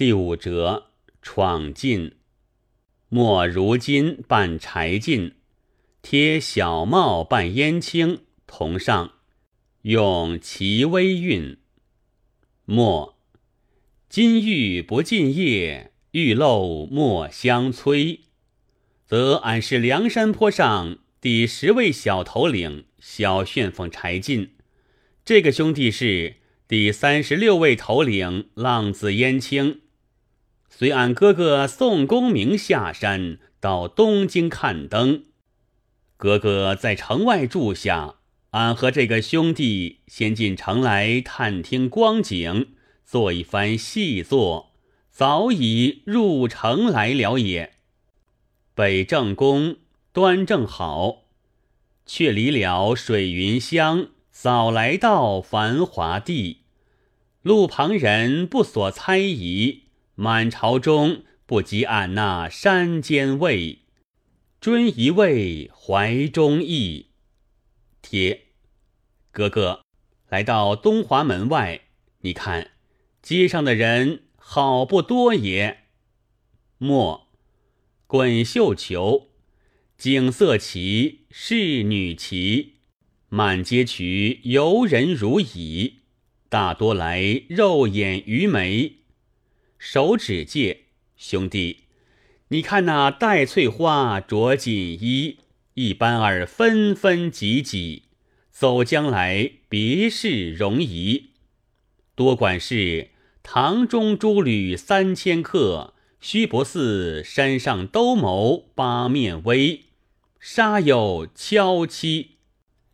第五折，闯进。莫如今扮柴进，贴小帽扮燕青，同上，用其微韵。莫金玉不尽叶，玉漏莫相催。则俺是梁山坡上第十位小头领，小旋风柴进。这个兄弟是第三十六位头领，浪子燕青。随俺哥哥宋公明下山到东京看灯，哥哥在城外住下，俺和这个兄弟先进城来探听光景，做一番细作，早已入城来了也。北正宫端正好，却离了水云乡，早来到繁华地，路旁人不所猜疑。满朝中不及俺那山间味，尊一位怀中意。帖，哥哥来到东华门外，你看街上的人好不多也。莫，滚绣球，景色奇，仕女奇，满街渠游人如蚁，大多来肉眼愚眉。手指戒兄弟，你看那戴翠花着锦衣，一般儿纷纷挤挤，走将来别是容仪。多管是堂中诸吕三千客，须不似山上兜鍪八面威。杀有敲妻，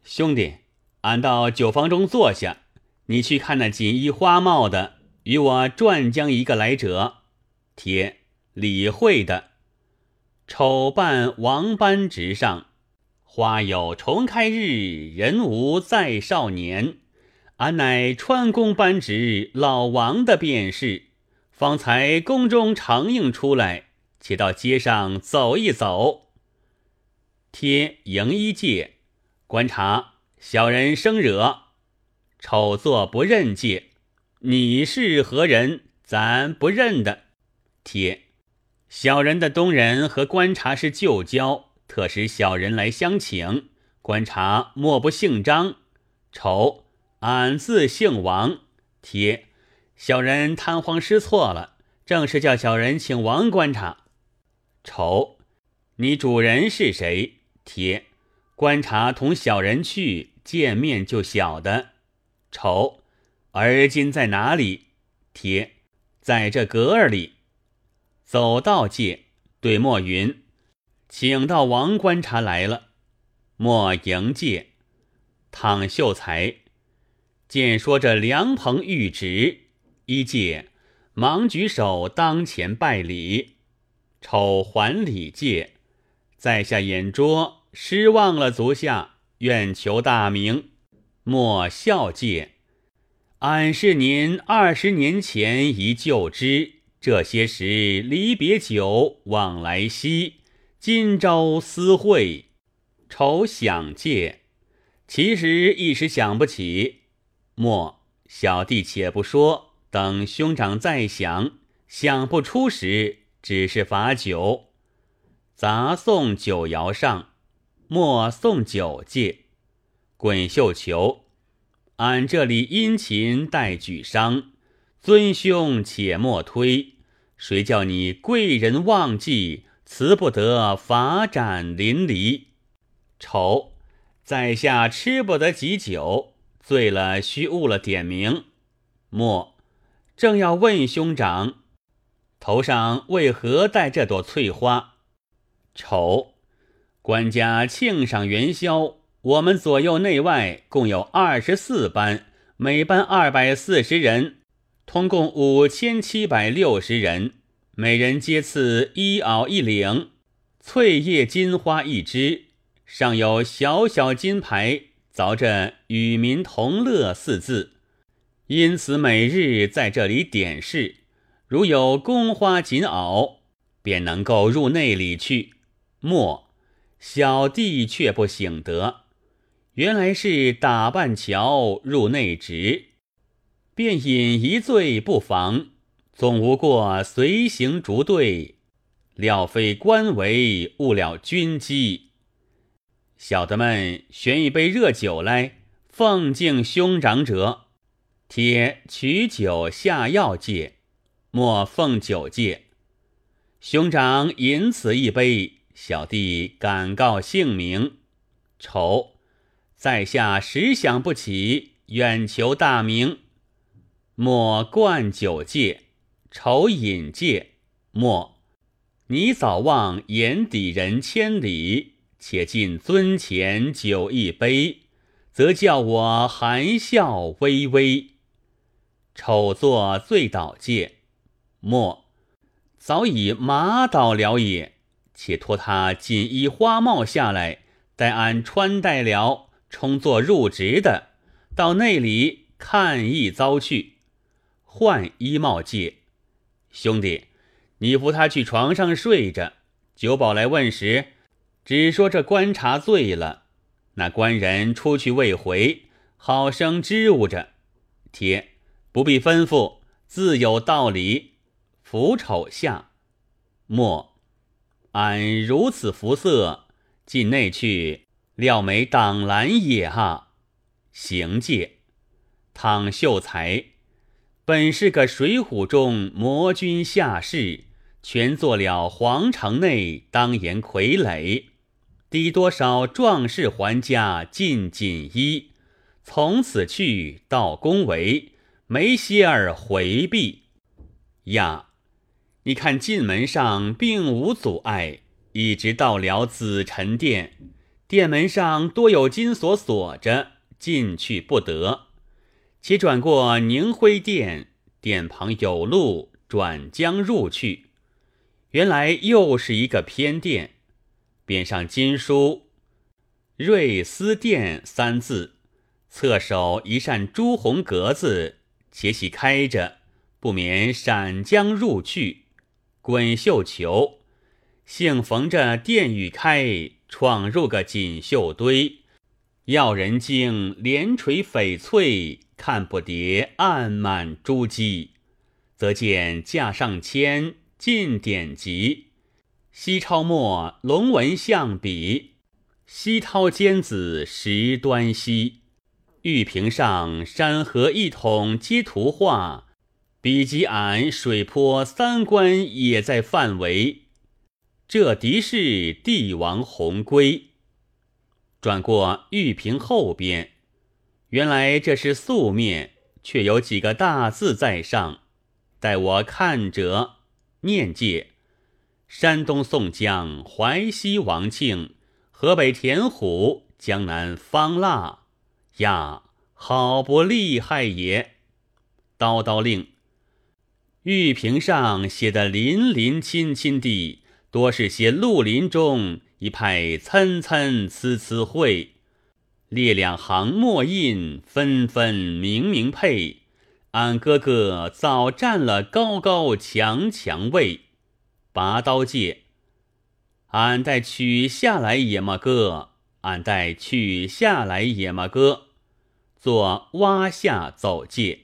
兄弟，俺到酒坊中坐下，你去看那锦衣花帽的。与我转将一个来者，贴李会的丑扮王班直上，花有重开日，人无再少年。俺乃川宫班直老王的便是，方才宫中承应出来，且到街上走一走。贴迎衣戒，观察小人生惹，丑作不认戒。你是何人？咱不认得。贴小人的东人和观察是旧交，特使小人来相请。观察莫不姓张？丑俺自姓王。贴小人贪慌失措了，正是叫小人请王观察。丑你主人是谁？贴观察同小人去见面就晓得。丑。而今在哪里？帖，在这阁儿里。走道界对莫云，请到王观察来了。莫迎介，躺秀才见说着梁鹏玉旨，一介忙举手当前拜礼。丑还礼戒，在下眼拙，失望了足下，愿求大名。莫笑介。俺是您二十年前一旧知，这些时离别久，往来稀。今朝私会，愁想借，其实一时想不起。莫小弟且不说，等兄长再想，想不出时，只是罚酒。杂送酒肴上，莫送酒戒，滚绣球。俺这里殷勤待举觞，尊兄且莫推。谁叫你贵人忘记，辞不得法展淋漓。丑，在下吃不得几酒，醉了须误了点名。莫，正要问兄长，头上为何戴这朵翠花？丑，官家庆赏元宵。我们左右内外共有二十四班，每班二百四十人，通共五千七百六十人。每人皆赐一袄一领，翠叶金花一枝，上有小小金牌，凿着“与民同乐”四字。因此每日在这里点视，如有宫花锦袄，便能够入内里去。莫小弟却不醒得。原来是打扮桥入内职，便饮一醉不妨。总无过随行逐队，料非官为误了军机。小的们选一杯热酒来，奉敬兄长者，贴取酒下药戒，莫奉酒戒。兄长饮此一杯，小弟敢告姓名。丑，在下实想不起，远求大名。莫灌酒戒，愁饮戒。莫，你早忘眼底人千里，且尽尊前酒一杯，则叫我含笑微微。丑作醉倒戒。莫，早已麻倒了也，且托他锦衣花帽下来，待俺穿戴了，充作入职的，到内里看一遭去。换衣帽戒，兄弟，你扶他去床上睡着。酒保来问时，只说这观察醉了。那官人出去未回，好生支吾着。贴不必吩咐，自有道理。扶丑下，莫，俺如此服色，进内去，料没挡拦也哈。行戒，倘秀才。本是个水浒中魔君下士，全做了皇城内当言傀儡，抵多少壮士还家进锦衣，从此去到宫闱，没歇儿回避。呀，你看进门上并无阻碍，一直到了紫宸殿，殿门上多有金锁锁着，进去不得。且转过宁辉殿，殿旁有路转将入去。原来又是一个偏殿，边上金书“瑞思殿”三字，侧首一扇朱红格子，且喜开着，不免闪将入去。滚绣球，幸逢着殿宇开，闯入个锦绣堆，要人惊连垂翡翠。看不迭，暗满珠玑，则见架上签进典籍，西抄墨龙纹象笔，西涛尖子石端溪，玉屏上山河一统皆图画，笔及俺水泊三关也在范围。这敌是帝王鸿龟。转过玉屏后边。原来这是素面，却有几个大字在上。待我看者，念介：山东宋江、淮西王庆、河北田虎、江南方腊。呀，好不厉害也！叨叨令，玉屏上写的林林亲亲的，多是些绿林中一派参参差差会。列两行墨印，纷纷明明配。俺哥哥早占了高高强强位，拔刀戒。俺待取下来也么哥，俺待取下来也么哥。做挖下走界，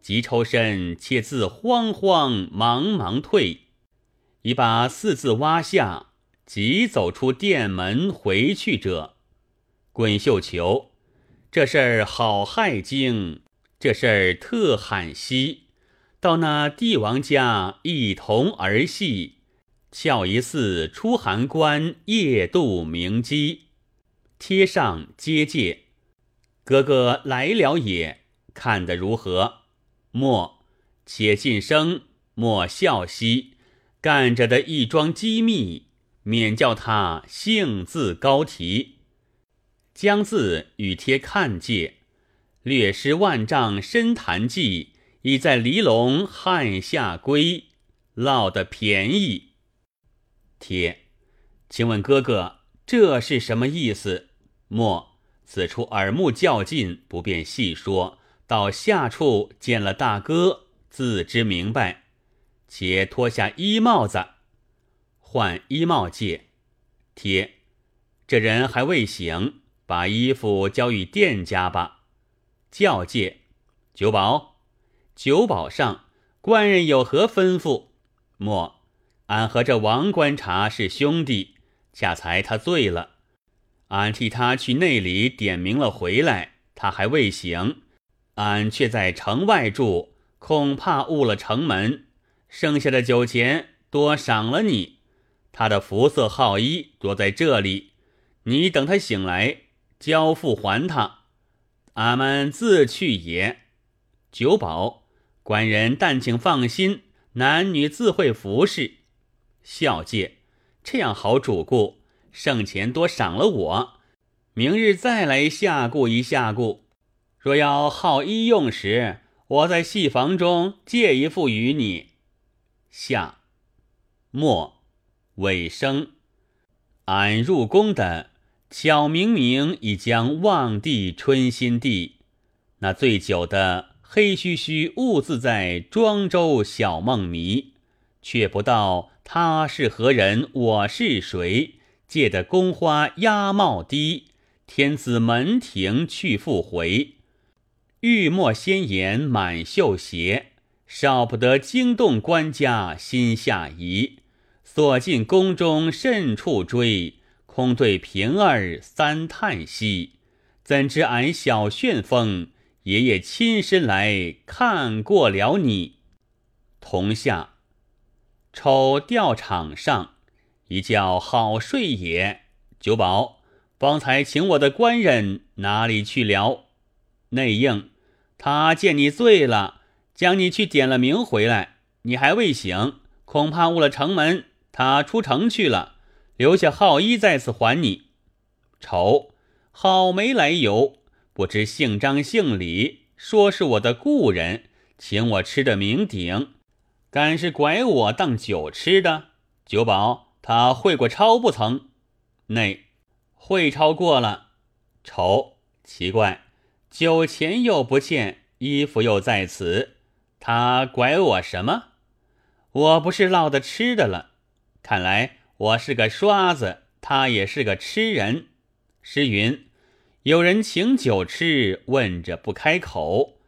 急抽身，且自慌慌忙忙退。已把四字挖下，即走出殿门回去者。滚绣球，这事儿好害惊，这事儿特罕稀。到那帝王家一同儿戏，俏一似出函关夜渡明基，贴上接界。哥哥来了也，看得如何？莫，且晋生，莫笑息。干着的一桩机密，免叫他兴自高提。将字与贴看界，略施万丈深潭计，已在离龙汉下归，落得便宜。贴，请问哥哥，这是什么意思？莫，此处耳目较近，不便细说，到下处见了大哥，自知明白。且脱下衣帽子，换衣帽戒。贴，这人还未醒。把衣服交与店家吧。教戒，酒保，酒保上官人有何吩咐？莫，俺和这王观察是兄弟，恰才他醉了，俺替他去内里点名了，回来他还未醒，俺却在城外住，恐怕误了城门。剩下的酒钱多赏了你，他的服色好衣多在这里，你等他醒来交付还他，俺们自去也。酒保。官人但请放心，男女自会服侍。孝介，这样好主顾，剩钱多赏了我，明日再来下顾一下顾。若要好医用时，我在戏房中借一副与你。下末尾声，俺入宫的巧明明已将望帝春心地，那醉酒的。黑须须兀自在庄周小梦迷，却不道他是何人，我是谁。借得宫花压帽低，天子门庭去复回。玉墨鲜颜满绣鞋，少不得惊动官家心下疑。所进宫中甚处追，空对平儿三叹息。怎知俺小旋风？爷爷亲身来看过了你，同下瞅吊场上一觉好睡也。九宝方才请我的官人哪里去了？内应他见你醉了，将你去点了名回来，你还未醒，恐怕误了城门。他出城去了，留下号衣在此还你。愁好没来由。不知姓张姓李，说是我的故人，请我吃的名鼎，敢是拐我当酒吃的？酒保他会过抄不曾？内会抄过了。丑奇怪，酒钱又不见，衣服又在此，他拐我什么？我不是落的吃的了？看来我是个刷子，他也是个吃人。诗云。有人请酒吃，问着不开口，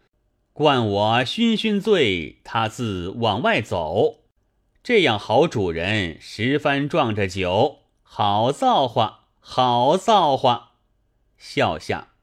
灌我醺醺醉，他自往外走。这样好主人，十番撞着酒，好造化，好造化，笑下。